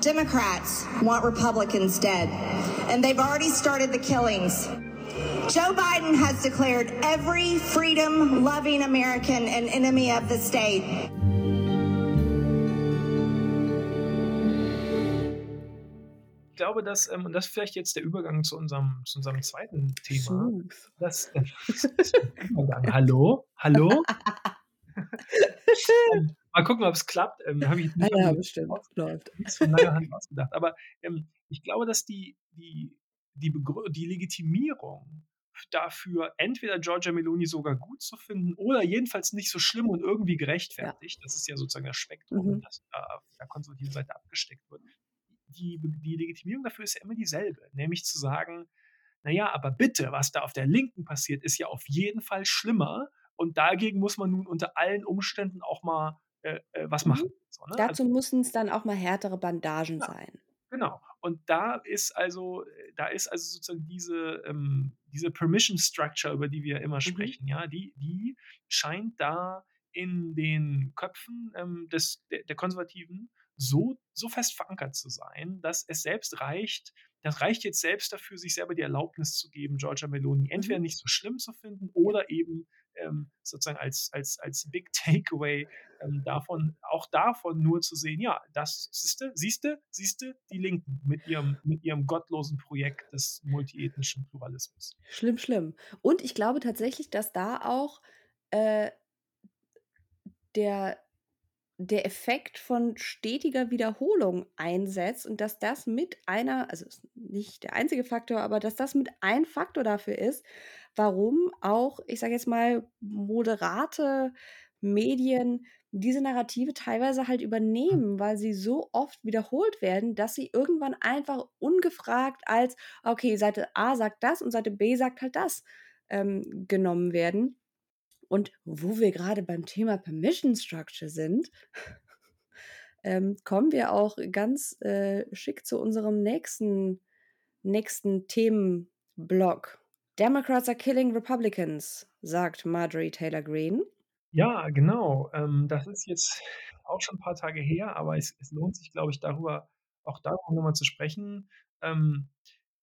Democrats want Republicans dead, and they've already started the killings. Joe Biden has declared every freedom loving American an enemy of the state. Glaube, dass, ähm, und das ist vielleicht jetzt der Übergang zu unserem, zu unserem zweiten Thema. Dass, äh, Hallo? Hallo? Ähm, mal gucken, ob es klappt. Ähm, Habe ich nicht, ja, bestimmt. Läuft. nichts von langer Hand ausgedacht. Aber ähm, ich glaube, dass die, die, die, die Legitimierung dafür, entweder Georgia Meloni sogar gut zu finden oder jedenfalls nicht so schlimm und irgendwie gerechtfertigt, ja. das ist ja sozusagen das Spektrum, mhm. das äh, auf der konservativen Seite abgesteckt wird. Die, die Legitimierung dafür ist ja immer dieselbe, nämlich zu sagen, naja, aber bitte, was da auf der Linken passiert, ist ja auf jeden Fall schlimmer und dagegen muss man nun unter allen Umständen auch mal äh, äh was mhm. machen. So, ne? Dazu also, müssen es dann auch mal härtere Bandagen ja, sein. Genau. Und da ist also, da ist also sozusagen diese, ähm, diese Permission Structure, über die wir immer mhm. sprechen, ja, die, die scheint da in den Köpfen ähm, des, der, der Konservativen so, so fest verankert zu sein, dass es selbst reicht, das reicht jetzt selbst dafür, sich selber die Erlaubnis zu geben, Georgia Meloni entweder mhm. nicht so schlimm zu finden oder eben ähm, sozusagen als, als, als Big Takeaway ähm, davon, auch davon nur zu sehen, ja, das siehste, siehste, siehste, die Linken mit ihrem, mit ihrem gottlosen Projekt des multiethnischen Pluralismus. Schlimm, schlimm. Und ich glaube tatsächlich, dass da auch äh, der der Effekt von stetiger Wiederholung einsetzt und dass das mit einer, also nicht der einzige Faktor, aber dass das mit ein Faktor dafür ist, warum auch, ich sage jetzt mal, moderate Medien diese Narrative teilweise halt übernehmen, weil sie so oft wiederholt werden, dass sie irgendwann einfach ungefragt als, okay, Seite A sagt das und Seite B sagt halt das ähm, genommen werden. Und wo wir gerade beim Thema Permission Structure sind, ähm, kommen wir auch ganz äh, schick zu unserem nächsten, nächsten Themenblock. Democrats are killing Republicans, sagt Marjorie Taylor Greene. Ja, genau. Ähm, das ist jetzt auch schon ein paar Tage her, aber es, es lohnt sich, glaube ich, darüber auch darüber nochmal zu sprechen. Ähm,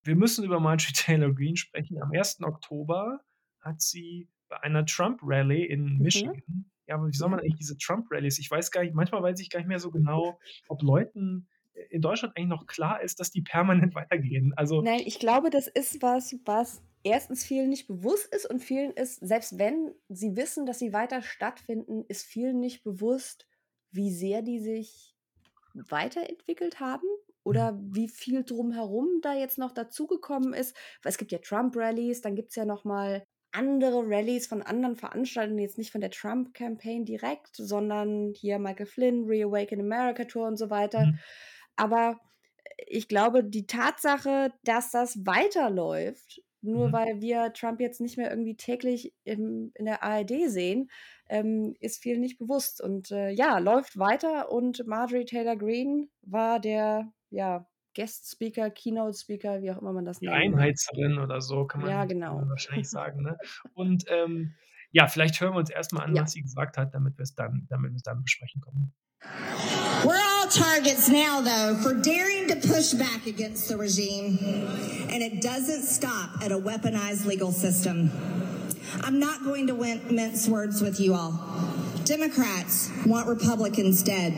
wir müssen über Marjorie Taylor Greene sprechen. Am 1. Oktober hat sie bei einer Trump-Rally in mhm. Michigan. Mhm. Ja, aber wie soll man eigentlich diese Trump-Rallies? Ich weiß gar nicht, manchmal weiß ich gar nicht mehr so genau, ob Leuten in Deutschland eigentlich noch klar ist, dass die permanent weitergehen. Also Nein, ich glaube, das ist was, was erstens vielen nicht bewusst ist und vielen ist, selbst wenn sie wissen, dass sie weiter stattfinden, ist vielen nicht bewusst, wie sehr die sich weiterentwickelt haben oder mhm. wie viel drumherum da jetzt noch dazugekommen ist. Weil es gibt ja Trump-Rallies, dann gibt es ja noch mal andere Rallyes von anderen Veranstaltern, jetzt nicht von der Trump-Campaign direkt, sondern hier Michael Flynn, Reawaken America Tour und so weiter. Mhm. Aber ich glaube, die Tatsache, dass das weiterläuft, nur mhm. weil wir Trump jetzt nicht mehr irgendwie täglich im, in der ARD sehen, ähm, ist vielen nicht bewusst. Und äh, ja, läuft weiter und Marjorie Taylor Greene war der, ja, Guest Speaker, Keynote Speaker, wie auch immer man das nennt. Einheitserin oder so kann man, ja, genau. wahrscheinlich sagen. Ne? Und ähm, ja, vielleicht hören wir uns erstmal an, ja. was sie gesagt hat, damit wir es dann, damit wir es dann besprechen können. We're all targets now, though, for daring to push back against the regime. And it doesn't stop at a weaponized legal system. I'm not going to mince words with you all. Democrats want Republicans dead,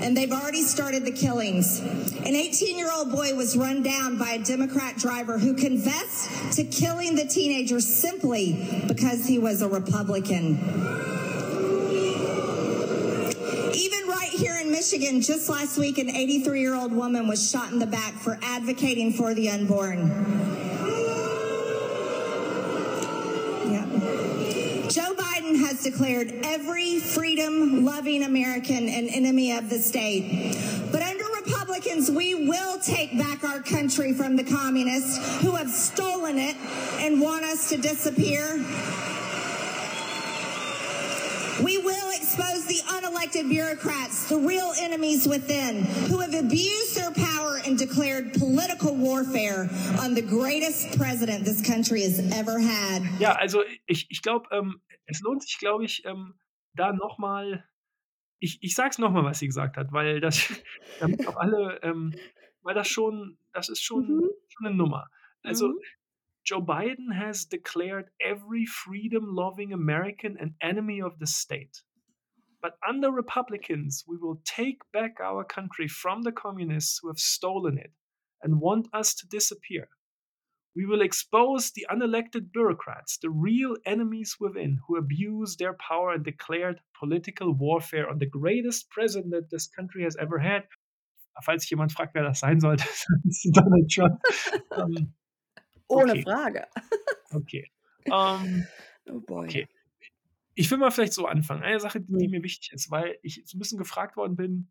and they've already started the killings. An 18 year old boy was run down by a Democrat driver who confessed to killing the teenager simply because he was a Republican. Even right here in Michigan, just last week, an 83 year old woman was shot in the back for advocating for the unborn. Declared every freedom loving American an enemy of the state. But under Republicans, we will take back our country from the communists who have stolen it and want us to disappear. We will expose the unelected bureaucrats, the real enemies within, who have abused their power and declared political warfare on the greatest president this country has ever had. Ja, also ich, ich glaube, ähm, es lohnt sich, glaube ich, ähm, da nochmal, ich, ich sage es nochmal, was sie gesagt hat, weil das, damit auch alle, ähm, weil das schon, das ist schon, Mhm. schon eine Nummer. Also Mhm. Joe Biden has declared every freedom-loving American an enemy of the state. But under Republicans, we will take back our country from the communists who have stolen it and want us to disappear. We will expose the unelected bureaucrats, the real enemies within, who abuse their power and declared political warfare on the greatest president that this country has ever had. Falls sich jemand fragt, wer das sein sollte, ist Donald Trump. Ähm, Ohne okay. Frage. okay. Ähm, Oh boy. Okay. Ich will mal vielleicht so anfangen. Eine Sache, die, die Mhm. mir wichtig ist, weil ich so ein bisschen gefragt worden bin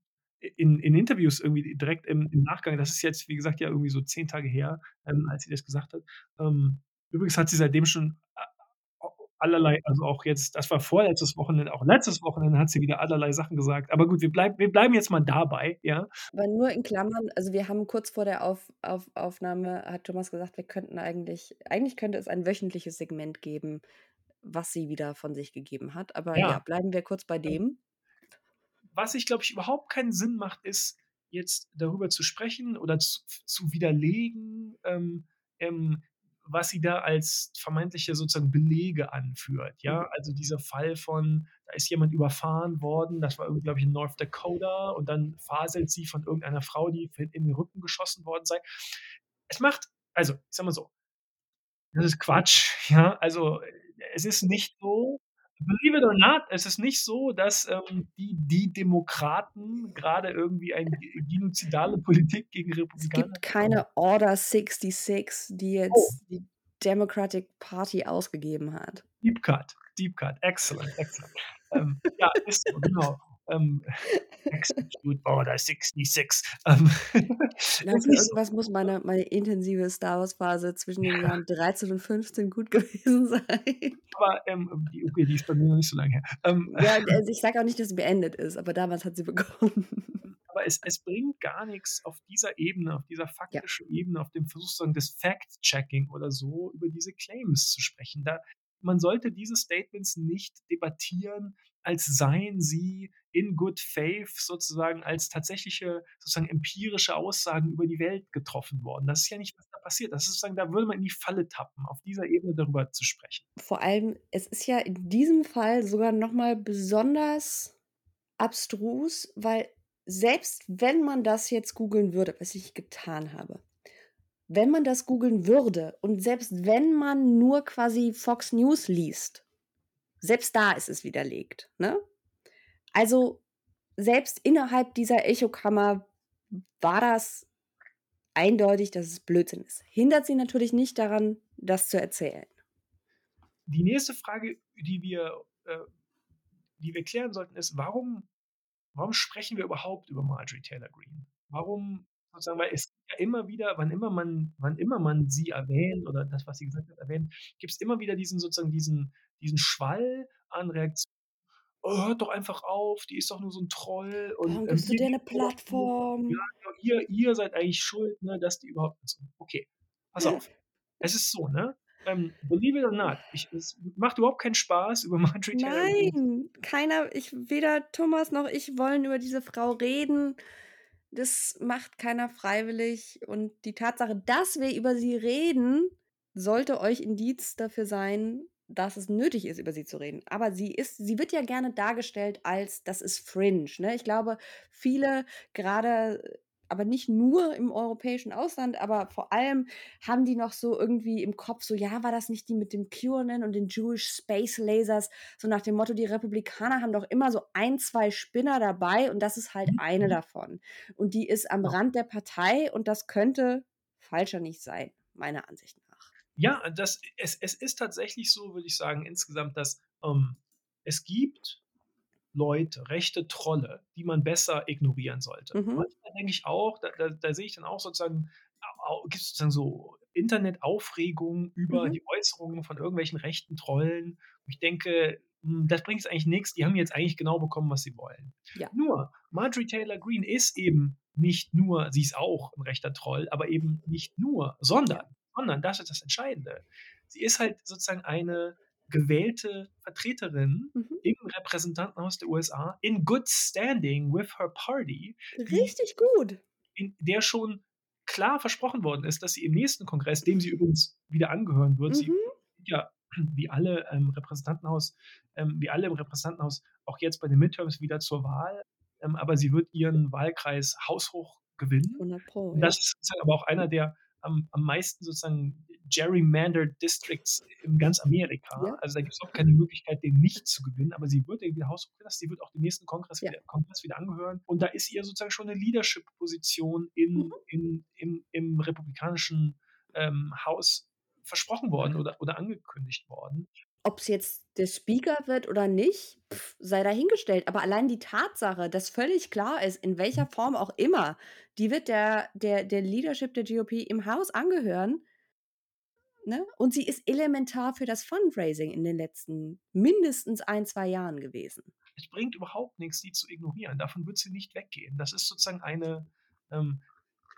in, in Interviews irgendwie direkt im, im Nachgang. Das ist jetzt, wie gesagt, ja irgendwie so zehn Tage her, ähm, als sie das gesagt hat. Ähm, übrigens hat sie seitdem schon a- allerlei, also auch jetzt, das war vorletztes Wochenende, auch letztes Wochenende hat sie wieder allerlei Sachen gesagt. Aber gut, wir, bleib, wir bleiben jetzt mal dabei, ja. Aber nur in Klammern, also wir haben kurz vor der Auf, Auf, Aufnahme, hat Thomas gesagt, wir könnten eigentlich, eigentlich könnte es ein wöchentliches Segment geben, was sie wieder von sich gegeben hat. Aber ja, Ja. bleiben wir kurz bei dem. Was ich, glaube ich, überhaupt keinen Sinn macht, ist jetzt darüber zu sprechen oder zu, zu widerlegen, ähm, ähm, was sie da als vermeintliche sozusagen Belege anführt. Ja, Mhm. also dieser Fall von, da ist jemand überfahren worden, das war irgendwie, glaube ich, in North Dakota und dann faselt sie von irgendeiner Frau, die in den Rücken geschossen worden sei. Es macht, also, ich sag mal so, das ist Quatsch, ja, also es ist nicht so, believe it or not, es ist nicht so, dass ähm, die, die Demokraten gerade irgendwie eine genozidale Politik gegen Es Republikaner gibt keine Order 66, die Oh, jetzt die Democratic Party ausgegeben hat. Deep Cut, Deep Cut, excellent, excellent. ähm, ja, ist so, genau. Ähm, Execute Order 66. Ähm, Na, für irgendwas muss meine, meine intensive Star Wars-Phase zwischen den Jahren 13 und 15 gut gewesen sein. Aber ähm, die, okay, die ist bei mir noch nicht so lange her. Ähm, Ja, also ich sage auch nicht, dass sie beendet ist, aber damals hat sie begonnen. aber es, es bringt gar nichts auf dieser Ebene, auf dieser Ja. faktischen Ebene, auf dem Versuch sozusagen des Fact-Checking oder so über diese Claims zu sprechen. Da, man sollte diese Statements nicht debattieren, als seien sie in good faith sozusagen als tatsächliche, sozusagen empirische Aussagen über die Welt getroffen worden. Das ist ja nicht, was da passiert. Das ist sozusagen, da würde man in die Falle tappen, auf dieser Ebene darüber zu sprechen. Vor allem, es ist ja in diesem Fall sogar nochmal besonders abstrus, weil selbst wenn man das jetzt googeln würde, was ich getan habe, wenn man das googeln würde und selbst wenn man nur quasi Fox News liest, selbst da ist es widerlegt. Ne? Also selbst innerhalb dieser Echokammer war das eindeutig, dass es Blödsinn ist. Hindert sie natürlich nicht daran, das zu erzählen. Die nächste Frage, die wir, äh, die wir klären sollten, ist, warum, warum sprechen wir überhaupt über Marjorie Taylor Greene? Warum sozusagen, weil es gibt ja immer wieder, wann immer man, wann immer man sie erwähnt oder das, was sie gesagt hat, erwähnt, gibt es immer wieder diesen sozusagen diesen, diesen Schwall an Reaktionen. Oh, hört doch einfach auf, die ist doch nur so ein Troll und Warum ähm, gibst du ihr dir eine Plattform? Ja, genau, ihr, ihr seid eigentlich schuld, ne, dass die überhaupt. Okay, pass auf. Es ist so, ne? Ähm, believe it or not, ich, es macht überhaupt keinen Spaß, über Marjorie Taylor Nein, keiner, ich, weder Thomas noch ich wollen über diese Frau reden. Das macht keiner freiwillig. Und die Tatsache, dass wir über sie reden, sollte euch Indiz dafür sein, dass es nötig ist, über sie zu reden. Aber sie ist, sie wird ja gerne dargestellt als, das ist Fringe. Ne? Ich glaube, viele, gerade, aber nicht nur im europäischen Ausland, aber vor allem haben die noch so irgendwie im Kopf, so, ja, war das nicht die mit dem QAnon und den Jewish Space Lasers? So nach dem Motto, die Republikaner haben doch immer so ein, zwei Spinner dabei und das ist halt eine davon. Und die ist am. Rand der Partei und das könnte falscher nicht sein, meiner Ansicht nach. Ja, das, es, es ist tatsächlich so, würde ich sagen, insgesamt, dass ähm, es gibt Leute, rechte Trolle, die man besser ignorieren sollte. Mhm. Manchmal denke ich auch, da, da, da sehe ich dann auch sozusagen, gibt es sozusagen so Internetaufregung über Mhm. die Äußerungen von irgendwelchen rechten Trollen. Ich denke, hm, das bringt eigentlich nichts, die haben jetzt eigentlich genau bekommen, was sie wollen. Ja. Nur, Marjorie Taylor Greene ist eben nicht nur, sie ist auch ein rechter Troll, aber eben nicht nur, sondern, sondern, das ist das Entscheidende. Sie ist halt sozusagen eine gewählte Vertreterin Mhm. im Repräsentantenhaus der USA in good standing with her party, Richtig gut. in der schon klar versprochen worden ist, dass sie im nächsten Kongress, dem sie übrigens wieder angehören wird, sie Mhm. ja wie alle ähm, Repräsentantenhaus, ähm, wie alle im Repräsentantenhaus auch jetzt bei den Midterms wieder zur Wahl, ähm, aber sie wird ihren Wahlkreis haushoch gewinnen. 100 Pro. Das ist aber auch einer der am, am meisten sozusagen gerrymandered Districts in ganz Amerika. Ja. Also da gibt es auch keine Möglichkeit, den nicht zu gewinnen, aber sie wird irgendwie haushoch gewinnen, sie wird auch dem nächsten Kongress, Ja. wieder, Kongress wieder angehören. Und da ist ihr sozusagen schon eine Leadership-Position in, Mhm. in, im, im republikanischen ähm, Haus versprochen worden oder, oder angekündigt worden. Ob es jetzt der Speaker wird oder nicht, pf, sei dahingestellt. Aber allein die Tatsache, dass völlig klar ist, in welcher Form auch immer, die wird der, der, der Leadership der GOP im Haus angehören. Ne? Und sie ist elementar für das Fundraising in den letzten mindestens ein, zwei Jahren gewesen. Es bringt überhaupt nichts, die zu ignorieren. Davon wird sie nicht weggehen. Das ist sozusagen eine, ähm,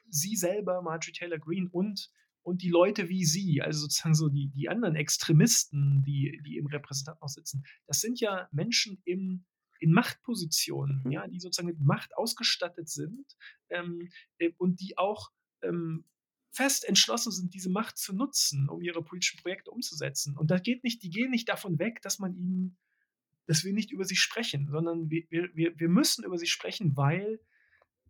sie selber, Marjorie Taylor Greene und, und die Leute wie sie, also sozusagen so die, die anderen Extremisten, die, die im Repräsentantenhaus sitzen, das sind ja Menschen im, in Machtpositionen, Mhm. ja, die sozusagen mit Macht ausgestattet sind ähm, äh, und die auch ähm, fest entschlossen sind, diese Macht zu nutzen, um ihre politischen Projekte umzusetzen. Und da geht nicht, die gehen nicht davon weg, dass man ihnen, dass wir nicht über sie sprechen, sondern wir, wir, wir wir müssen über sie sprechen, weil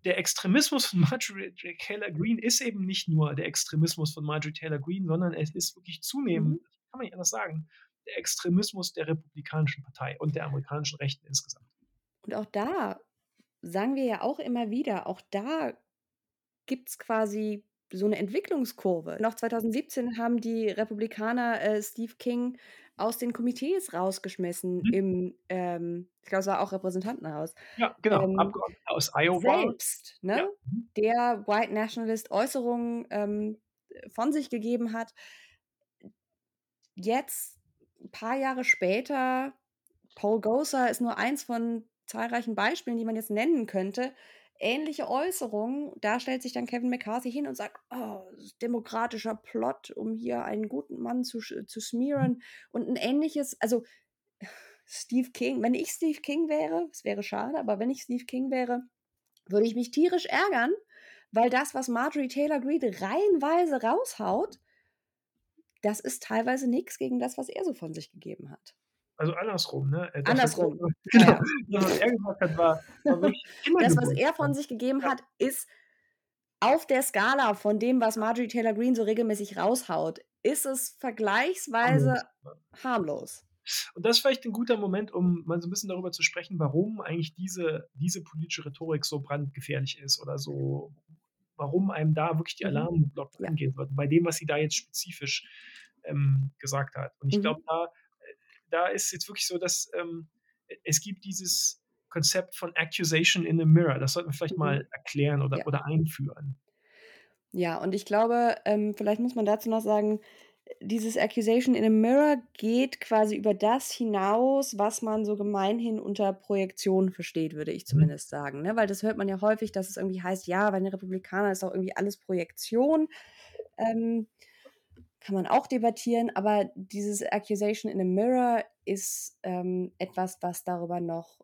der Extremismus von Marjorie Taylor Greene ist eben nicht nur der Extremismus von Marjorie Taylor Greene, sondern es ist wirklich zunehmend, Mhm. kann man nicht anders sagen, der Extremismus der Republikanischen Partei und der amerikanischen Rechten insgesamt. Und auch da sagen wir ja auch immer wieder, auch da gibt es quasi so eine Entwicklungskurve. Noch 2017 haben die Republikaner äh, Steve King aus den Komitees rausgeschmissen Mhm. im, ähm, ich glaube, es war auch Repräsentantenhaus. Ja, genau. Ähm, Abgeordneter aus Iowa. Selbst, ne? Ja. Der White Nationalist Äußerungen ähm, von sich gegeben hat. Jetzt, ein paar Jahre später, Paul Gosar ist nur eins von zahlreichen Beispielen, die man jetzt nennen könnte. Ähnliche Äußerungen, da stellt sich dann Kevin McCarthy hin und sagt, oh, demokratischer Plot, um hier einen guten Mann zu, zu smearen. Und ein ähnliches, also Steve King, wenn ich Steve King wäre, es wäre schade, aber wenn ich Steve King wäre, würde ich mich tierisch ärgern, weil das, was Marjorie Taylor Greene reihenweise raushaut, das ist teilweise nichts gegen das, was er so von sich gegeben hat. Also andersrum, ne? Äh, das, Andersrum. Ja, genau. ja. Das, was er gesagt hat, war, war immer Das, was er von sich gegeben hat, ist auf der Skala von dem, was Marjorie Taylor Greene so regelmäßig raushaut, ist es vergleichsweise harmlos. Und das ist vielleicht ein guter Moment, um mal so ein bisschen darüber zu sprechen, warum eigentlich diese, diese politische Rhetorik so brandgefährlich ist oder so, warum einem da wirklich die Mhm. Alarmglocken Ja. angehen sollten, bei dem, was sie da jetzt spezifisch ähm, gesagt hat. Und ich Mhm. glaube, da, da ist jetzt wirklich so, dass ähm, es gibt dieses Konzept von Accusation in a Mirror. Das sollten wir vielleicht Mhm. mal erklären oder, Ja. oder einführen. Ja, und ich glaube, ähm, vielleicht muss man dazu noch sagen, dieses Accusation in a Mirror geht quasi über das hinaus, was man so gemeinhin unter Projektion versteht, würde ich zumindest sagen. Ne? Weil das hört man ja häufig, dass es irgendwie heißt, ja, bei den Republikanern ist auch irgendwie alles Projektion. Ähm, kann man auch debattieren, aber dieses Accusation in a Mirror ist ähm, etwas, was darüber noch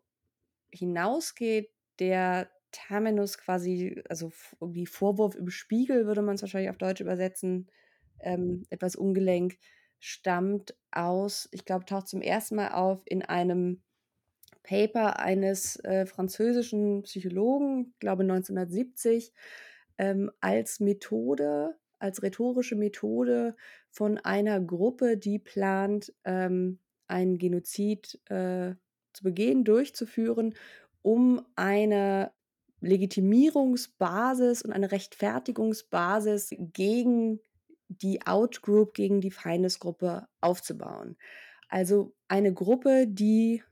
hinausgeht. Der Terminus quasi, also irgendwie Vorwurf im Spiegel würde man es wahrscheinlich auf Deutsch übersetzen, ähm, etwas ungelenk, stammt aus, ich glaube, taucht zum ersten Mal auf in einem Paper eines äh, französischen Psychologen, glaube 1970, ähm, als Methode, als rhetorische Methode von einer Gruppe, die plant, ähm, einen Genozid äh, zu begehen, durchzuführen, um eine Legitimierungsbasis und eine Rechtfertigungsbasis gegen die Outgroup, gegen die Feindesgruppe aufzubauen. Also eine Gruppe, die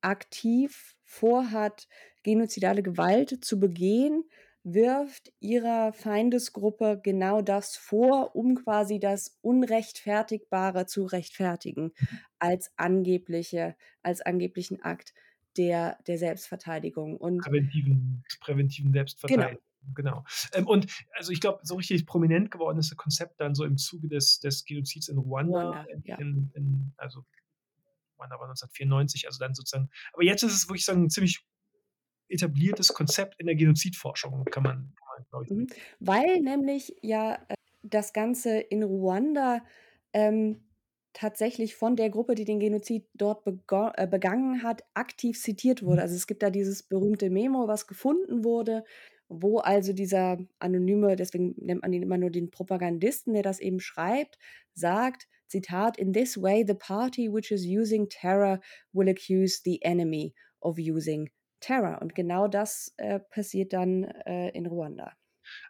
aktiv vorhat, genozidale Gewalt zu begehen, wirft ihrer Feindesgruppe genau das vor, um quasi das Unrechtfertigbare zu rechtfertigen Mhm. als angebliche, als angeblichen Akt der, der Selbstverteidigung. Und Präventiven präventiven genau, Selbstverteidigung, genau. Ähm, und also ich glaube, so richtig prominent geworden ist das Konzept dann so im Zuge des des Genozids in Ruanda, in ja. in in also Ruanda war 1994, also dann sozusagen aber jetzt ist es, würde ich sagen, ziemlich etabliertes Konzept in der Genozidforschung, kann man kann man, Mhm. Weil nämlich ja, äh, das Ganze in Ruanda, ähm, tatsächlich von der Gruppe, die den Genozid dort äh, begangen hat, aktiv zitiert Mhm. wurde. Also, es gibt da dieses berühmte Memo, was gefunden wurde, wo also dieser anonyme deswegen nennt man ihn immer nur den Propagandisten, der das eben schreibt, sagt, Zitat: „In this way, the party which is using terror will accuse the enemy of using terror.“ Und genau das, äh, passiert dann, äh, in Ruanda.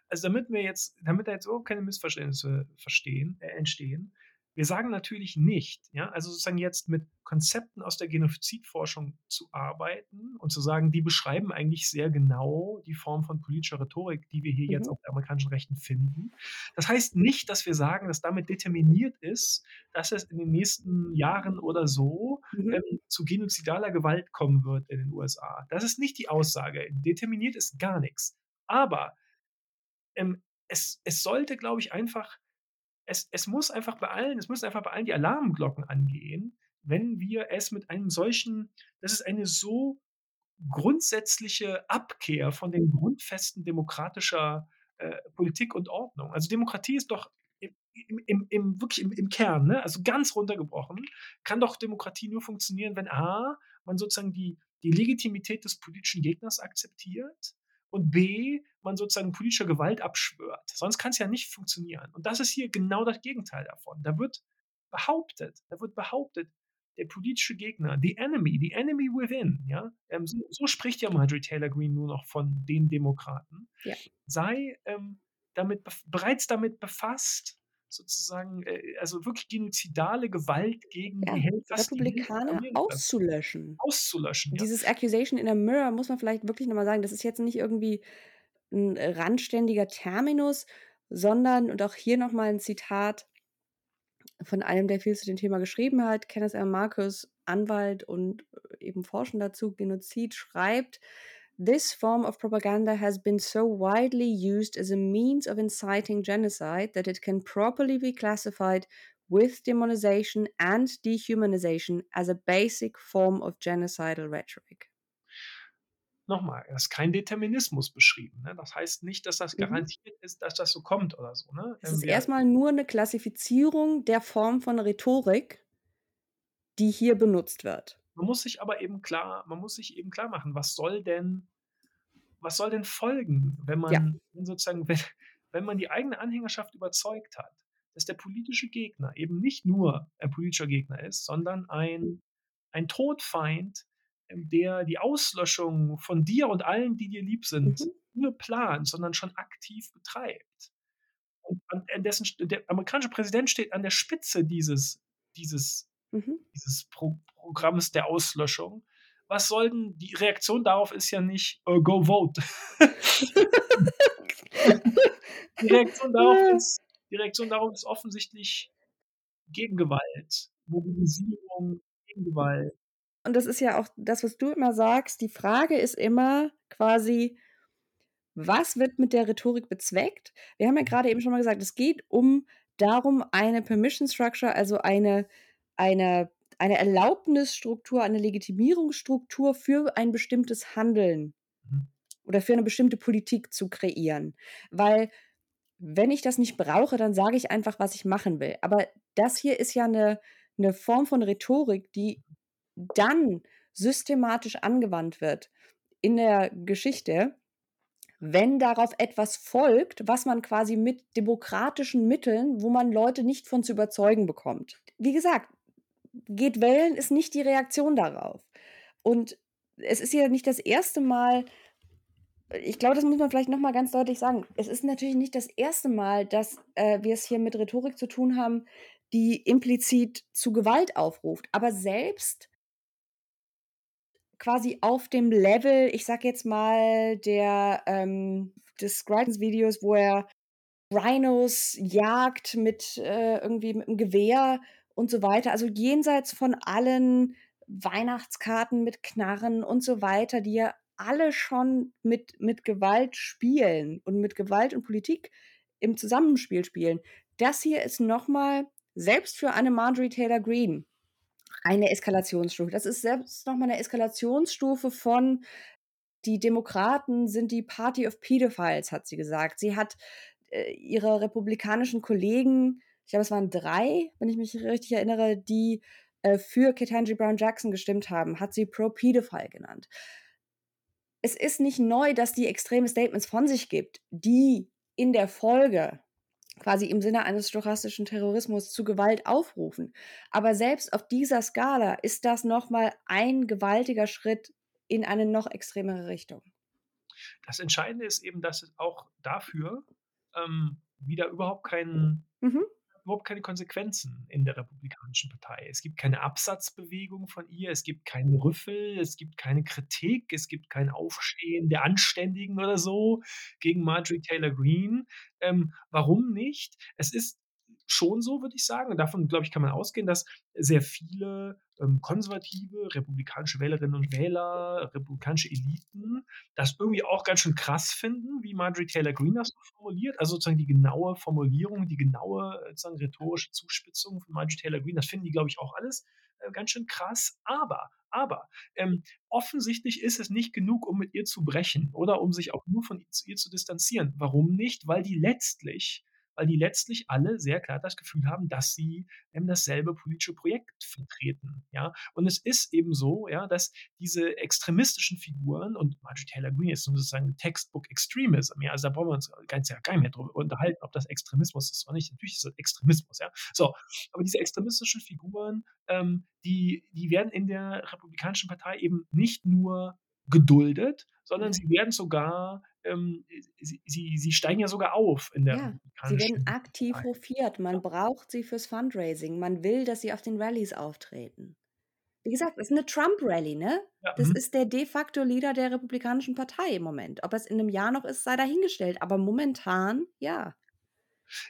Also, damit wir jetzt damit da jetzt überhaupt keine Missverständnisse verstehen äh, entstehen, wir sagen natürlich nicht, ja also sozusagen jetzt mit Konzepten aus der Genozidforschung zu arbeiten und zu sagen, die beschreiben eigentlich sehr genau die Form von politischer Rhetorik, die wir hier jetzt Mhm. auf der amerikanischen Rechten finden. Das heißt nicht, dass wir sagen, dass damit determiniert ist, dass es in den nächsten Jahren oder so, Mhm. ähm, zu genozidaler Gewalt kommen wird in den USA. Das ist nicht die Aussage. Determiniert ist gar nix. Aber ähm, es es sollte, glaube ich, einfach es es muss einfach bei allen es müssen einfach bei allen die Alarmglocken angehen, wenn wir es mit einem solchen das ist eine so grundsätzliche Abkehr von den Grundfesten demokratischer, äh, Politik und Ordnung. Also, Demokratie ist doch im im im wirklich im im Kern, ne, also ganz runtergebrochen, kann doch Demokratie nur funktionieren, wenn A, man sozusagen die die Legitimität des politischen Gegners akzeptiert und B, man sozusagen politischer Gewalt abschwört. Sonst kann's ja nicht funktionieren. Und das ist hier genau das Gegenteil davon. Da wird behauptet da wird behauptet, der politische Gegner, the enemy, the enemy within, ja, ähm, so so spricht ja Marjorie Taylor Greene nur noch von den Demokraten, Ja. sei, ähm, damit bereits damit befasst, sozusagen, äh, also wirklich genozidale Gewalt gegen Ja, die Hälfte Republikaner auszulöschen. auszulöschen, ja. Dieses Accusation in a mirror muss man vielleicht wirklich noch mal sagen, das ist jetzt nicht irgendwie 'n randständiger Terminus, sondern und auch hier noch mal 'n Zitat von einem, der viel zu dem Thema geschrieben hat, Kenneth R. Marcus, Anwalt und, äh, eben Forschender zu Genozid, schreibt: „This form of propaganda has been so widely used as a means of inciting genocide that it can properly be classified with demonization and dehumanization as a basic form of genocidal rhetoric.“ Noch mal, da ist kein Determinismus beschrieben, ne? Das heißt nicht, dass das Mhm. garantiert ist, dass das so kommt oder so, ne? Es Ähm, ist wir erst mal nur 'ne Klassifizierung der Form von Rhetorik die hier benutzt wird. Man muss sich aber eben klar man muss sich eben klarmachen, was soll denn was soll denn folgen, wenn Ja. man wenn sozusagen wenn wenn man die eigene Anhängerschaft überzeugt hat, dass der politische Gegner eben nicht nur ein politischer Gegner ist, sondern ein ein Todfeind, ähm, der die Auslöschung von dir und allen, die dir lieb sind, Mhm. nicht nur plant, sondern schon aktiv betreibt. Und dessen der amerikanische Präsident steht an der Spitze dieses dieses Mhm. dieses Pro Programms der Auslöschung. Was soll denn die Reaktion darauf ist ja nicht, äh: „Go vote.“ Die Reaktion darauf ist die Reaktion darauf ist offensichtlich Gegengewalt, Mobilisierung, Gegengewalt. Und das ist ja auch das, was du immer sagst. Die Frage ist immer quasi: Was wird mit der Rhetorik bezweckt? Wir haben ja grade eben schon mal gesagt, es geht um darum, eine Permission Structure, also eine eine eine Erlaubnisstruktur, eine Legitimierungsstruktur für ein bestimmtes Handeln Mhm. oder für 'ne bestimmte Politik zu kreieren. Weil, wenn ich das nicht brauche, dann sage ich einfach, was ich machen will. Aber das hier ist ja 'ne 'ne Form von Rhetorik, die dann systematisch angewandt wird in der Geschichte, wenn darauf etwas folgt, was man quasi mit demokratischen Mitteln wo man Leute nicht von zu überzeugen bekommt. Wie gesagt, geht wählen ist nicht die Reaktion darauf. Und es ist ja nicht das erste Mal ich glaube, das muss man vielleicht noch mal ganz deutlich sagen. Es ist natürlich nicht das erste Mal, dass, äh, wir es hier mit Rhetorik zu tun haben, die implizit zu Gewalt aufruft. Aber selbst quasi auf dem Level, ich sag jetzt mal, der ähm, des Scritons-Videos, wo er Rhinos jagt mit äh, irgendwie mit einem Gewehr und so weiter. Also jenseits von allen Weihnachtskarten mit Knarren und so weiter, die ja alle schon mit, mit Gewalt spielen und mit Gewalt und Politik im Zusammenspiel spielen. Das hier ist nochmal, selbst für eine Marjorie Taylor Greene, eine Eskalationsstufe. Das ist selbst nochmal eine Eskalationsstufe von die Demokraten sind die Party of Pedophiles, hat sie gesagt. Sie hat äh, ihre republikanischen Kollegen, ich glaube, es waren drei, wenn ich mich richtig erinnere, die äh, für Ketanji Brown Jackson gestimmt haben, hat sie Pro-Pedophile genannt. Es ist nicht neu, dass die extreme Statements von sich gibt, die in der Folge quasi im Sinne eines stochastischen Terrorismus zu Gewalt aufrufen. Aber selbst auf dieser Skala ist das nochmal ein gewaltiger Schritt in eine noch extremere Richtung. Das Entscheidende ist eben, dass es auch dafür ähm, wieder überhaupt keinen mhm überhaupt keine Konsequenzen in der Republikanischen Partei. Es gibt keine Absatzbewegung von ihr, es gibt keinen Rüffel, es gibt keine Kritik, es gibt kein Aufstehen der Anständigen oder so gegen Marjorie Taylor Greene. Ähm, warum nicht? Es ist schon so, würde ich sagen. Und davon, glaube ich, kann man ausgehen, dass sehr viele ähm, konservative, republikanische Wählerinnen und Wähler, republikanische Eliten das irgendwie auch ganz schön krass finden, wie Marjorie Taylor Greene das formuliert. Also sozusagen die genaue Formulierung, die genaue sozusagen rhetorische Zuspitzung von Marjorie Taylor Greene, das finden die, glaube ich, auch alles äh, ganz schön krass. Aber aber ähm, offensichtlich ist es nicht genug, um mit ihr zu brechen oder um sich auch nur von ihr zu distanzieren. Warum nicht? Weil die letztlich weil die letztlich alle sehr klar das Gefühl haben, dass sie ähm, dasselbe politische Projekt vertreten. Ja? Und es ist eben so, ja, dass diese extremistischen Figuren, und Marjorie Taylor Greene ist sozusagen Textbook Extremism, ja, also da brauchen wir uns ganz ja gar nicht mehr drüber unterhalten, ob das Extremismus ist oder nicht. Natürlich ist das Extremismus, ja. So, aber diese extremistischen Figuren, ähm, die, die werden in der Republikanischen Partei eben nicht nur geduldet, sondern sie werden sogar ähm, sie, sie, sie, steigen ja sogar auf in der ja, Sie werden aktiv Partei. hofiert. Man ja. braucht sie fürs Fundraising. Man will, dass sie auf den Rallyes auftreten. Wie gesagt, das ist eine Trump-Rally, ne? Ja, das mh. ist der de facto Leader der Republikanischen Partei im Moment. Ob es in einem Jahr noch ist, sei dahingestellt. Aber momentan, ja.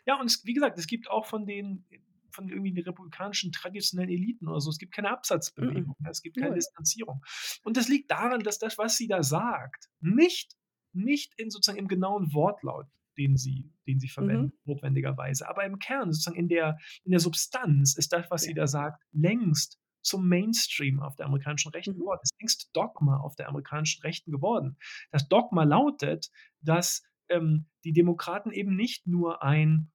Ja, und es, wie gesagt, es gibt auch von den von irgendwie den republikanischen traditionellen Eliten oder so. Es gibt keine Absatzbewegung, mm -mm. es gibt keine Distanzierung. Und das liegt daran, dass das, was sie da sagt, nicht nicht in sozusagen im genauen Wortlaut, den sie, den sie verwenden, mhm. notwendigerweise. Aber im Kern, sozusagen in der, in der Substanz, ist das, was ja. sie da sagt, längst zum Mainstream auf der amerikanischen Rechten mhm. geworden. Ist längst Dogma auf der amerikanischen Rechten geworden. Das Dogma lautet, dass ähm, die Demokraten eben nicht nur ein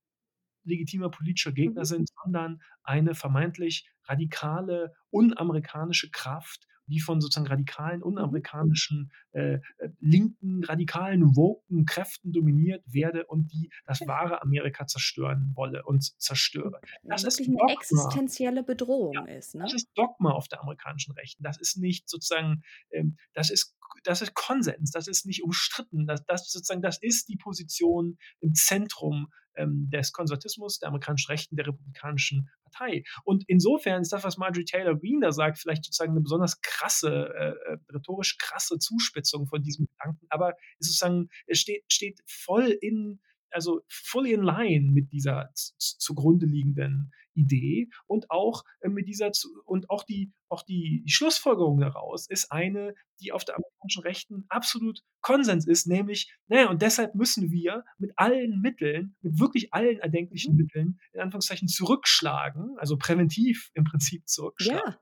legitimer politischer Gegner mhm. sind, sondern eine vermeintlich radikale, unamerikanische Kraft, die von sozusagen radikalen, unamerikanischen, äh, äh, linken, radikalen, woken Kräften dominiert werde und die das wahre Amerika zerstören wolle und zerstöre. Das ist eine Dogma. existenzielle Bedrohung ja, ist. Ne? Das ist Dogma auf der amerikanischen Rechten. Das ist nicht sozusagen, ähm, das ist das ist Konsens, das ist nicht umstritten, das, das sozusagen, das ist die Position im Zentrum ähm, des Konservatismus, der amerikanischen Rechten, der republikanischen Partei. Und insofern ist das, was Marjorie Taylor Greene da sagt, vielleicht sozusagen eine besonders krasse, äh, äh rhetorisch krasse Zuspitzung von diesem Gedanken, aber es sozusagen, es steht, steht voll in also fully in line mit dieser zugrunde liegenden Idee und auch äh, mit dieser und auch die auch die, die Schlussfolgerung daraus ist eine, die auf der amerikanischen Rechten absolut Konsens ist, nämlich, naja, und deshalb müssen wir mit allen Mitteln, mit wirklich allen erdenklichen mhm. Mitteln, in Anführungszeichen zurückschlagen, also präventiv im Prinzip zurückschlagen. Ja.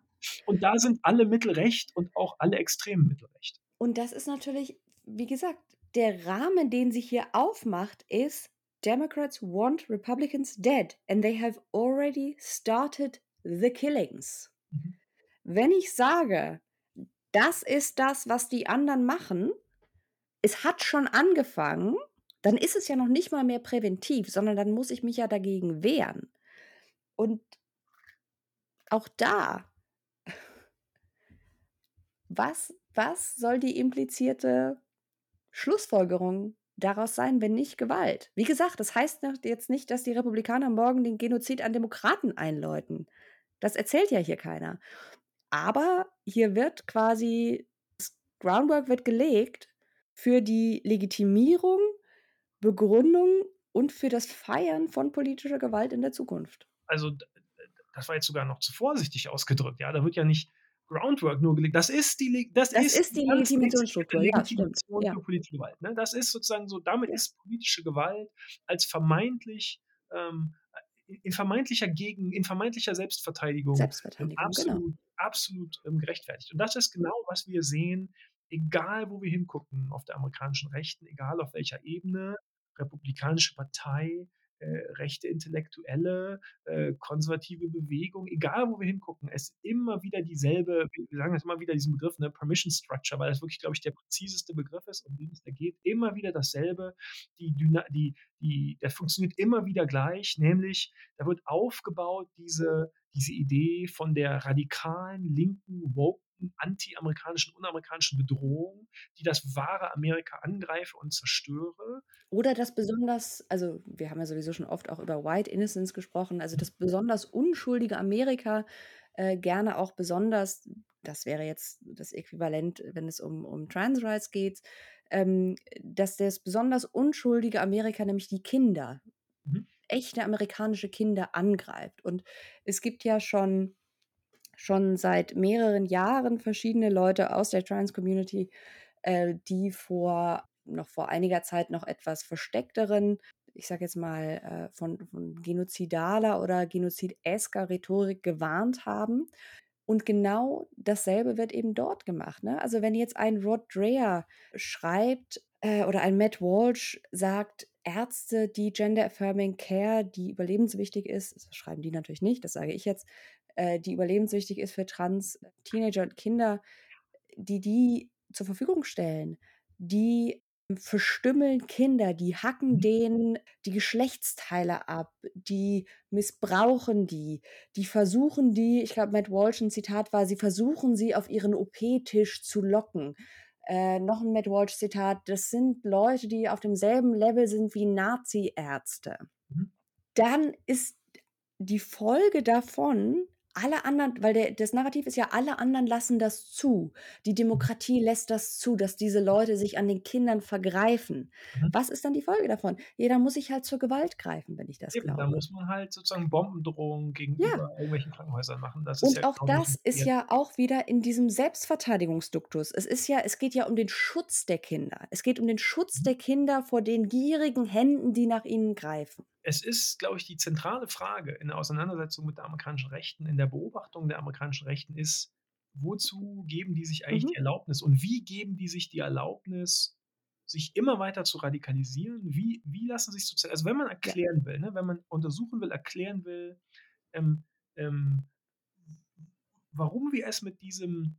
Und da sind alle Mittel recht und auch alle extremen Mittel recht. Und das ist natürlich, wie gesagt, der Rahmen, den sich hier aufmacht, ist, Democrats want Republicans dead and they have already started the killings. Mhm. Wenn ich sage, das ist das, was die anderen machen, es hat schon angefangen, dann ist es ja noch nicht mal mehr präventiv, sondern dann muss ich mich ja dagegen wehren. Und auch da, was, was soll die implizierte Schlussfolgerung daraus sein, wenn nicht Gewalt? Wie gesagt, das heißt jetzt nicht, dass die Republikaner morgen den Genozid an Demokraten einläuten. Das erzählt ja hier keiner. Aber hier wird quasi Groundwork wird gelegt für die Legitimierung, Begründung und für das Feiern von politischer Gewalt in der Zukunft. Also das war jetzt sogar noch zu vorsichtig ausgedrückt. Ja, da wird ja nicht Groundwork nur gelegt. Das ist die, das, das ist, ist die Legitimationsstruktur. Legitimation ja, für politische Gewalt. Ne? Das ist sozusagen so, damit ist politische Gewalt als vermeintlich ähm, in vermeintlicher Gegen, in vermeintlicher Selbstverteidigung, Selbstverteidigung absolut, genau. absolut ähm, gerechtfertigt. Und das ist genau, was wir sehen, egal wo wir hingucken auf der amerikanischen Rechten, egal auf welcher Ebene, Republikanische Partei, rechte Intellektuelle, äh, konservative Bewegung, egal wo wir hingucken, es ist immer wieder dieselbe, wir sagen jetzt immer wieder diesen Begriff, ne, Permission Structure, weil das wirklich, glaube ich, der präziseste Begriff ist, um den es da geht, immer wieder dasselbe, die, die, die, das funktioniert immer wieder gleich, nämlich da wird aufgebaut diese, diese Idee von der radikalen, linken, woke anti-amerikanischen, unamerikanischen Bedrohung, die das wahre Amerika angreife und zerstöre. Oder das besonders, also wir haben ja sowieso schon oft auch über White Innocence gesprochen, also das besonders unschuldige Amerika äh, gerne auch besonders, das wäre jetzt das Äquivalent, wenn es um, um Trans Rights geht, ähm, dass das besonders unschuldige Amerika, nämlich die Kinder, mhm. echte amerikanische Kinder angreift. Und es gibt ja schon schon seit mehreren Jahren verschiedene Leute aus der Trans-Community, äh, die vor noch vor einiger Zeit noch etwas versteckteren, ich sage jetzt mal, äh, von, von genozidaler oder genozidesker Rhetorik gewarnt haben. Und genau dasselbe wird eben dort gemacht. Ne? Also wenn jetzt ein Rod Dreher schreibt äh, oder ein Matt Walsh sagt, Ärzte, die Gender Affirming Care, die überlebenswichtig ist, das schreiben die natürlich nicht, das sage ich jetzt, äh, die überlebenswichtig ist für Trans-Teenager und Kinder, die die zur Verfügung stellen, die verstümmeln Kinder, die hacken mhm. denen die Geschlechtsteile ab, die missbrauchen die, die versuchen die, ich glaube, Matt Walsh ein Zitat war, sie versuchen sie auf ihren OP-Tisch zu locken. Äh, noch ein Matt Walsh-Zitat, das sind Leute, die auf demselben Level sind wie Nazi-Ärzte. Mhm. Dann ist die Folge davon, alle anderen, weil der, das Narrativ ist ja, alle anderen lassen das zu. Die Demokratie lässt das zu, dass diese Leute sich an den Kindern vergreifen. Mhm. Was ist dann die Folge davon? Jeder muss sich halt zur Gewalt greifen, wenn ich das Eben, glaube. Da muss man halt sozusagen Bombendrohungen gegenüber ja. irgendwelchen Krankenhäusern machen. Das Und ja auch das ist ja auch wieder in diesem Selbstverteidigungsduktus. Es ist ja, es geht ja um den Schutz der Kinder. Es geht um den Schutz mhm. der Kinder vor den gierigen Händen, die nach ihnen greifen es ist, glaube ich, die zentrale Frage in der Auseinandersetzung mit der amerikanischen Rechten, in der Beobachtung der amerikanischen Rechten ist, wozu geben die sich eigentlich mhm. die Erlaubnis und wie geben die sich die Erlaubnis, sich immer weiter zu radikalisieren? Wie, wie lassen sich sozusagen, also wenn man erklären will, ne, wenn man untersuchen will, erklären will, ähm, ähm, warum wir es mit diesem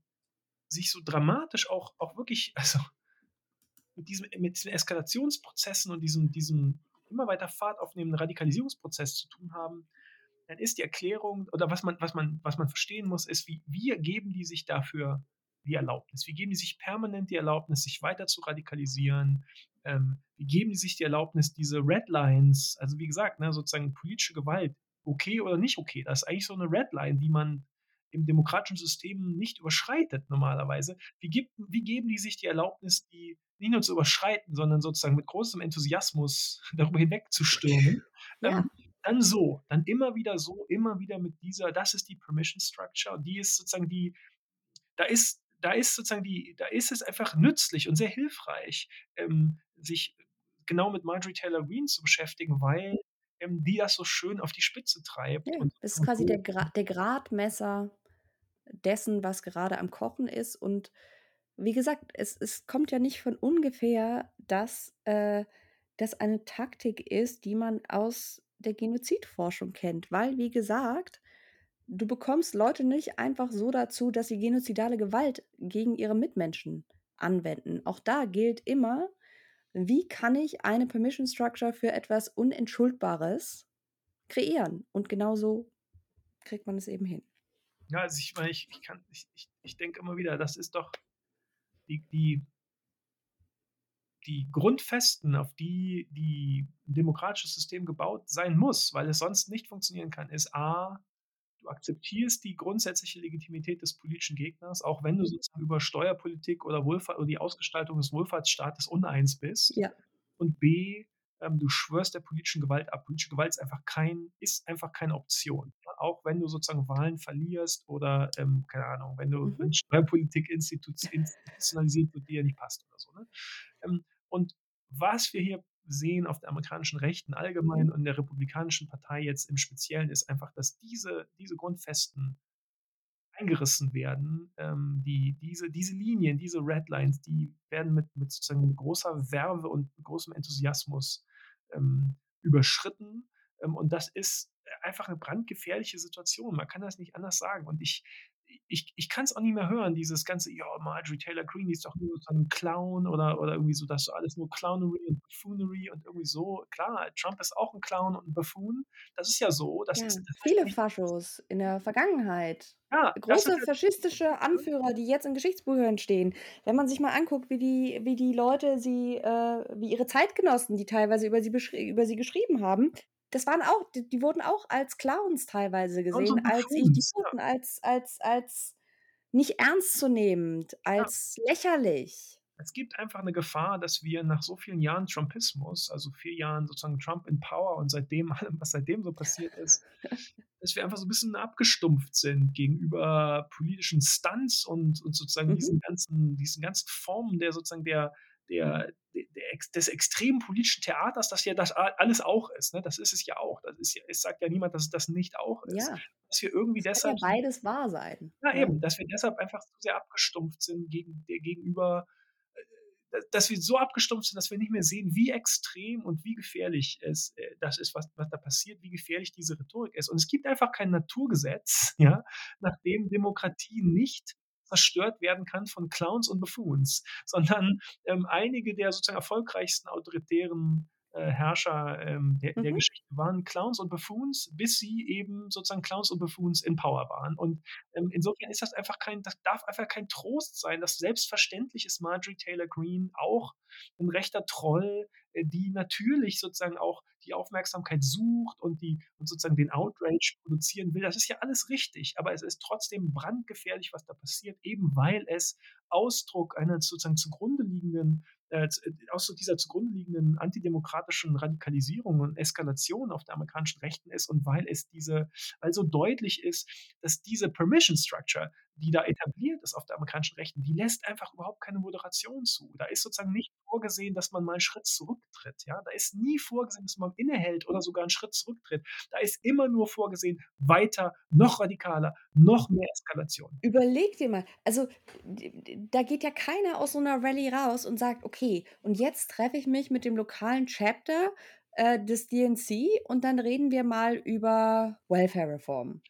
sich so dramatisch auch, auch wirklich, also mit, diesem, mit diesen Eskalationsprozessen und diesem, diesem immer weiter Fahrt aufnehmenden Radikalisierungsprozess zu tun haben, dann ist die Erklärung, oder was man, was man, was man verstehen muss, ist, wie, wie geben die sich dafür die Erlaubnis? Wie geben die sich permanent die Erlaubnis, sich weiter zu radikalisieren? Ähm, wie geben die sich die Erlaubnis, diese Red Lines, also wie gesagt, ne, sozusagen politische Gewalt, okay oder nicht okay, das ist eigentlich so eine Red Line, die man im demokratischen System nicht überschreitet normalerweise. Wie, gibt, wie geben die sich die Erlaubnis, die nicht nur zu überschreiten, sondern sozusagen mit großem Enthusiasmus darüber hinwegzustürmen? Ja. Ähm, dann so, dann immer wieder so, immer wieder mit dieser, das ist die Permission Structure, die ist sozusagen die, da ist, da ist sozusagen die, da ist es einfach nützlich und sehr hilfreich, ähm, sich genau mit Marjorie Taylor Greene zu beschäftigen, weil ähm, die das so schön auf die Spitze treibt. Ja, das ist quasi der, Gra der Gradmesser dessen, was gerade am Kochen ist. Und wie gesagt, es, es kommt ja nicht von ungefähr, dass äh, das eine Taktik ist, die man aus der Genozidforschung kennt. Weil, wie gesagt, du bekommst Leute nicht einfach so dazu, dass sie genozidale Gewalt gegen ihre Mitmenschen anwenden. Auch da gilt immer, wie kann ich eine Permission Structure für etwas Unentschuldbares kreieren? Und genauso kriegt man es eben hin. Ja, also ich meine, ich, ich kann, ich, ich, ich denke immer wieder, das ist doch die, die, die Grundfesten, auf die die ein demokratisches System gebaut sein muss, weil es sonst nicht funktionieren kann, ist A, du akzeptierst die grundsätzliche Legitimität des politischen Gegners, auch wenn du sozusagen über Steuerpolitik oder Wohlfahrt oder die Ausgestaltung des Wohlfahrtsstaates uneins bist. Ja. Und B, ähm, du schwörst der politischen Gewalt ab. Politische Gewalt ist einfach kein ist einfach keine Option. Ja, auch wenn du sozusagen Wahlen verlierst oder, ähm, keine Ahnung, wenn du Mhm. Steuerpolitik institut institutionalisiert wird, die dir nicht passt oder so, ne? Ähm, und was wir hier sehen auf der amerikanischen Rechten allgemein und der Republikanischen Partei jetzt im Speziellen, ist einfach, dass diese diese Grundfesten eingerissen werden. Ähm, die diese diese Linien, diese Red Lines, die werden mit mit sozusagen großer Verve und großem Enthusiasmus, ähm, überschritten. Ähm, und das ist, einfach 'ne brandgefährliche Situation. Man kann das nicht anders sagen. Und ich ich ich kann's auch nicht mehr hören, dieses ganze: „Ja, Marjorie Taylor Greene, die ist doch nur so 'n Clown“ oder oder irgendwie so, das ist alles nur Clownery und Buffoonery und irgendwie so. Klar, Trump ist auch 'n Clown und 'n Buffoon. Das ist ja so. Das Ja, ist das viele Faschos in der Vergangenheit. Ja, Große faschistische Anführer, die jetzt in Geschichtsbüchern stehen. Wenn man sich mal anguckt, wie die wie die Leute sie äh, wie ihre Zeitgenossen, die teilweise über sie über sie geschrieben haben, das waren auch die die wurden auch als Clowns teilweise gesehen, als Buffoons, ja. Idioten, als als als nicht ernstzunehmend, Ja. als lächerlich. Es gibt einfach 'ne Gefahr, dass wir nach so vielen Jahren Trumpismus, also 4 Jahren sozusagen Trump in Power und seitdem allem, was seitdem so passiert ist, dass wir einfach so 'n bisschen abgestumpft sind gegenüber politischen Stunts und und sozusagen Mhm. diesen ganzen diesen ganzen Formen der sozusagen der der de der des extremen politischen Theaters, das ja das alles auch ist, ne? Das ist es ja auch. Das ist ja es sagt ja niemand, dass es das nicht auch ist. Ja. Dass wir irgendwie ja deshalb so beides wahr sein, Ja, ne? eben, dass wir deshalb einfach zu sehr abgestumpft sind gegen der gegenüber äh, da dass wir so abgestumpft sind, dass wir nicht mehr sehen, wie extrem und wie gefährlich es, äh, das ist, was was da passiert, wie gefährlich diese Rhetorik ist. Und es gibt einfach kein Naturgesetz, ja, nach dem Demokratie nicht zerstört werden kann von Clowns und Buffoons, sondern, ähm, einige der sozusagen erfolgreichsten autoritären, äh, Herrscher, ähm, der der Mhm. Geschichte waren Clowns und Buffoons, bis sie eben sozusagen Clowns und Buffoons in Power waren. Und, ähm, insofern ist das einfach kein das darf einfach kein Trost sein, dass selbstverständlich ist Marjorie Taylor Greene auch 'n rechter Troll, äh, die natürlich sozusagen auch die Aufmerksamkeit sucht und die und sozusagen den Outrage produzieren will. Das ist ja alles richtig, aber es ist trotzdem brandgefährlich, was da passiert, eben weil es Ausdruck einer sozusagen zugrunde liegenden äh, Ausdruck dieser zugrunde liegenden antidemokratischen Radikalisierung und Eskalation auf der amerikanischen Rechten ist und weil es diese weil so deutlich ist, dass diese Permission Structure, die da etabliert ist auf der amerikanischen Rechten, die lässt einfach überhaupt keine Moderation zu. Da ist sozusagen nicht vorgesehen, dass man mal 'n Schritt zurücktritt, ja? Da ist nie vorgesehen, dass man innehält oder sogar 'n Schritt zurücktritt. Da ist immer nur vorgesehen, weiter, noch radikaler, noch mehr Eskalation. Überleg dir mal, also da geht ja keiner aus so 'ner Rallye raus und sagt: „Okay, und jetzt treffe ich mich mit dem lokalen Chapter, äh, des DNC und dann reden wir mal über Welfare-Reform.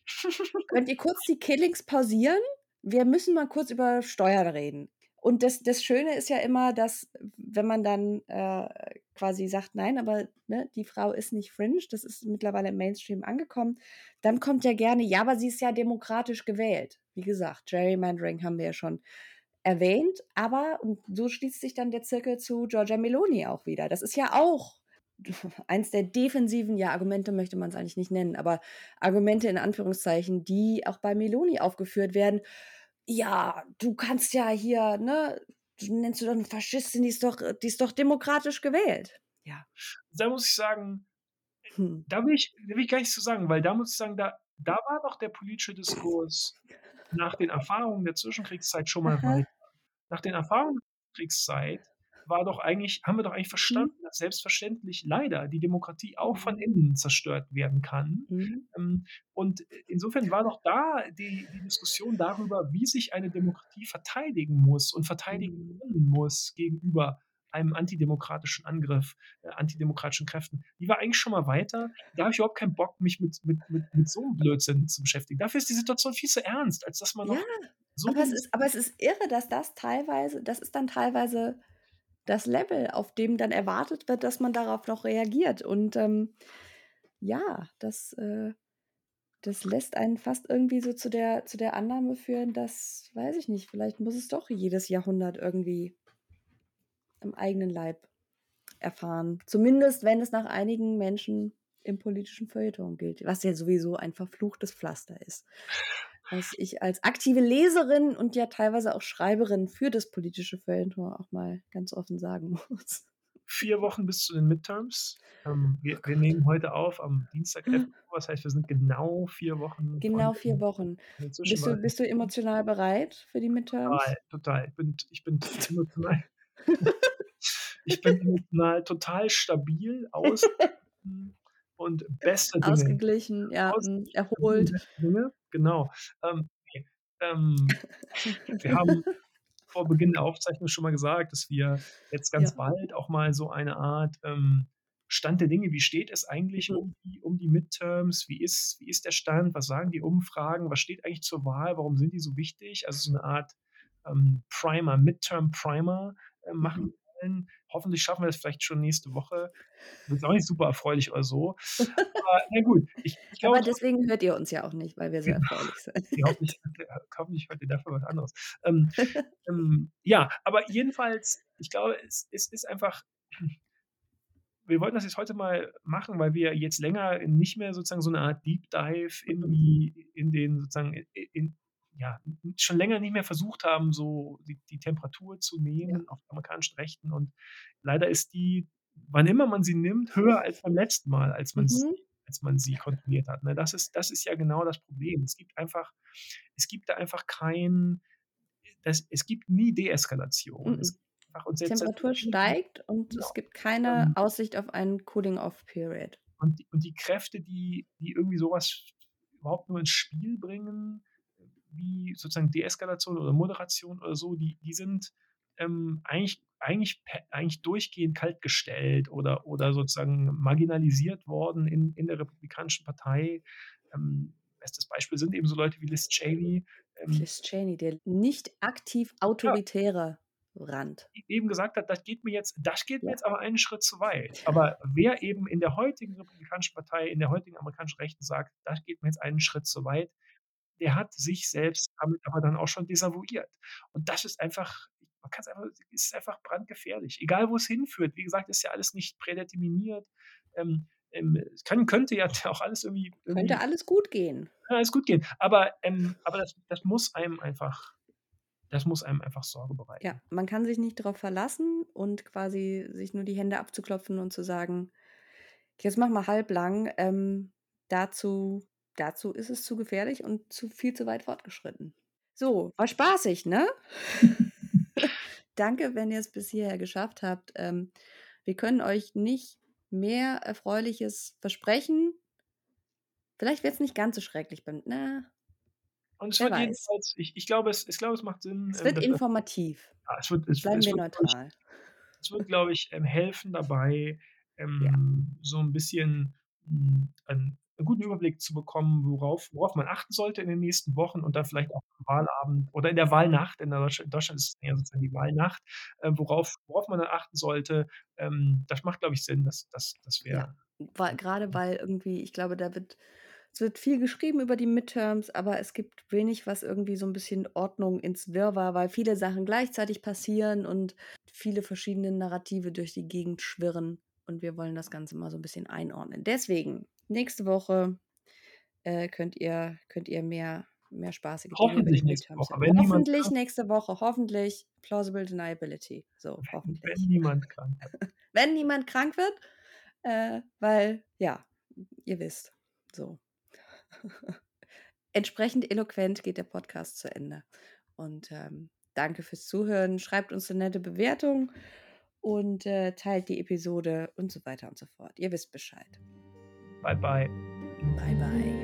Könnt ihr kurz die Killings pausieren? Wir müssen mal kurz über Steuern reden.“ Und das das Schöne ist ja immer, dass, wenn man dann, äh, quasi sagt: „Nein, aber, ne, die Frau ist nicht fringe, das ist mittlerweile im Mainstream angekommen“, dann kommt ja gerne: „Ja, aber sie ist ja demokratisch gewählt.“ Wie gesagt, Gerrymandering haben wir ja schon erwähnt, aber und so schließt sich dann der Zirkel zu Giorgia Meloni auch wieder. Das ist ja auch eins der defensiven ja, Argumente möchte man's eigentlich nicht nennen, aber Argumente in Anführungszeichen, die auch bei Meloni aufgeführt werden. „Ja, du kannst ja hier, ne du nennst du doch 'ne Faschistin, die ist doch die ist doch demokratisch gewählt.“ Ja. Da muss ich sagen, Hm. da will ich da will ich gar nichts zu sagen, weil da muss ich sagen, da da war doch der politische Diskurs nach den Erfahrungen der Zwischenkriegszeit schon mal Aha. weiter. Nach den Erfahrungen der Kriegszeit war doch eigentlich haben wir doch eigentlich Mhm. verstanden, dass selbstverständlich leider die Demokratie auch von Mhm. innen zerstört werden kann. Mhm. Ähm, und insofern war doch da die die Diskussion darüber, wie sich eine Demokratie verteidigen muss und verteidigen Mhm. muss gegenüber einem antidemokratischen Angriff, äh, antidemokratischen Kräften, die war eigentlich schon mal weiter. Da habe ich überhaupt keinen Bock, mich mit mit mit mit so 'nem Blödsinn zu beschäftigen. Dafür ist die Situation viel zu ernst, als dass man Ja, noch so aber es ist aber es ist irre, dass das teilweise das ist dann teilweise das Level, auf dem dann erwartet wird, dass man darauf noch reagiert. Und, ähm, ja, das, äh das lässt einen fast irgendwie so zu der zu der Annahme führen, dass weiß ich nicht, vielleicht muss es doch jedes Jahrhundert irgendwie am eigenen Leib erfahren. Zumindest, wenn es nach einigen Menschen im politischen Feuilleton gilt, was ja sowieso ein verfluchtes Pflaster ist. Was ich als aktive Leserin und ja teilweise auch Schreiberin für das politische Feuilleton auch mal ganz offen sagen muss. Vier Wochen bis zu den Midterms. Ähm, wir, wir, nehmen heute auf am Dienstag 11 Uhr. Das heißt, wir sind genau vier Wochen. Genau vier Wochen. Bist du, bist du emotional bereit für die Midterms? Total, total. Ich bin, ich bin emotional. ich bin emotional total stabil, aus und beste Dinge. Ausgeglichen, ja, Ausgeglichen, erholt. Dinge, genau. Ähm, ähm, wir haben vor Beginn der Aufzeichnung schon mal gesagt, dass wir jetzt ganz ja. bald auch mal so eine Art ähm, Stand der Dinge, wie steht es eigentlich mhm. um, die, um die Midterms, wie ist, wie ist der Stand, was sagen die Umfragen, was steht eigentlich zur Wahl, warum sind die so wichtig? Also so eine Art ähm, Primer, Midterm Primer äh, machen mhm wollen. Hoffentlich schaffen wir es vielleicht schon nächste Woche. Das ist auch nicht super erfreulich oder so. Aber na gut. Ich, ich glaube, Aber deswegen hört ihr uns ja auch nicht, weil wir so genau. erfreulich sind. Ja, hoffentlich, hoffentlich hört ihr dafür was anderes. Ähm, ähm, ja, aber jedenfalls, ich glaube, es, es ist einfach wir wollten das jetzt heute mal machen, weil wir jetzt länger nicht mehr sozusagen so eine Art Deep Dive in die, in den sozusagen in, ja, schon länger nicht mehr versucht haben, so die, die Temperatur zu nehmen ja. auf amerikanischen Rechten. Und leider ist die, wann immer man sie nimmt, höher als beim letzten Mal, als man, mhm. sie, als man sie kontrolliert hat. Ne? Das, ist, das ist ja genau das Problem. Es gibt einfach, es gibt da einfach kein, das, es gibt nie Deeskalation. Mhm. Die Temperatur steigt und genau. es gibt keine ähm, Aussicht auf einen Cooling-Off-Period. Und, und die Kräfte, die, die irgendwie sowas überhaupt nur ins Spiel bringen, wie sozusagen Deeskalation oder Moderation oder so, die, die sind ähm, eigentlich, eigentlich, eigentlich durchgehend kaltgestellt oder, oder sozusagen marginalisiert worden in, in der Republikanischen Partei. Ähm, bestes Beispiel sind eben so Leute wie Liz Cheney. Ähm, Liz Cheney, der nicht aktiv autoritäre ja, Rand. Eben gesagt hat, das geht mir jetzt, das geht ja. mir jetzt aber einen Schritt zu weit. Aber wer eben in der heutigen Republikanischen Partei, in der heutigen amerikanischen Rechten sagt, das geht mir jetzt einen Schritt zu weit, der hat sich selbst damit aber dann auch schon desavouiert. Und das ist einfach, man kann es einfach, ist einfach brandgefährlich. Egal wo es hinführt. Wie gesagt, ist ja alles nicht prädeterminiert. Ähm, ähm, es kann, könnte ja auch alles irgendwie, irgendwie. Könnte alles gut gehen. Alles gut gehen. Aber, ähm, aber das, das muss einem einfach das muss einem einfach Sorge bereiten. Ja, man kann sich nicht darauf verlassen und quasi sich nur die Hände abzuklopfen und zu sagen, jetzt mach mal halblang. Ähm, dazu dazu ist es zu gefährlich und zu viel zu weit fortgeschritten. So, war spaßig, ne? Danke, wenn ihr es bis hierher geschafft habt. Ähm, wir können euch nicht mehr Erfreuliches versprechen. Vielleicht wird es nicht ganz so schrecklich beim. Na, und es wird jedenfalls, ich, ich, glaube, es, ich glaube, es macht Sinn. Es wird ähm, informativ. Ja, es wird, es, Bleiben es wir wird, neutral. Es wird, glaube ich, ähm, helfen dabei, ähm, ja. so ein bisschen hm, ein, einen guten Überblick zu bekommen, worauf, worauf man achten sollte in den nächsten Wochen und dann vielleicht auch am Wahlabend oder in der Wahlnacht, in Deutschland, Deutschland ist es ja sozusagen die Wahlnacht, äh, worauf, worauf man dann achten sollte. Ähm, das macht, glaube ich, Sinn, dass das, das wäre. Ja, gerade weil irgendwie, ich glaube, da wird, es wird viel geschrieben über die Midterms, aber es gibt wenig, was irgendwie so ein bisschen Ordnung ins Wirrwarr, weil viele Sachen gleichzeitig passieren und viele verschiedene Narrative durch die Gegend schwirren. Und wir wollen das Ganze mal so ein bisschen einordnen. Deswegen nächste Woche äh, könnt, ihr, könnt ihr mehr, mehr spaßige hoffentlich Dinge nächste Woche. Wenn hoffentlich nächste Woche. Hoffentlich Plausible Deniability. So, hoffentlich. Wenn niemand krank wird. Wenn niemand krank wird, äh, weil, ja, ihr wisst. So. Entsprechend eloquent geht der Podcast zu Ende. Und ähm, danke fürs Zuhören. Schreibt uns eine nette Bewertung und äh, teilt die Episode und so weiter und so fort. Ihr wisst Bescheid. Bye bye. Bye bye.